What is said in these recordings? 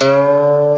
Música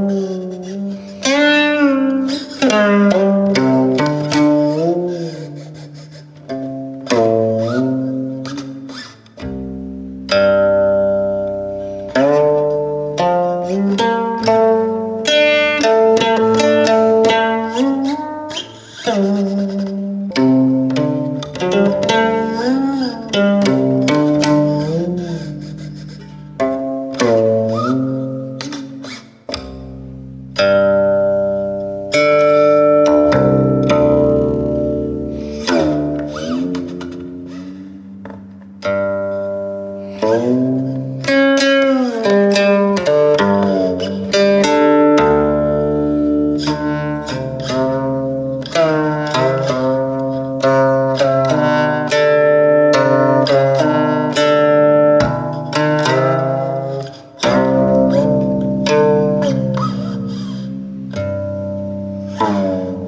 Oh. Boom.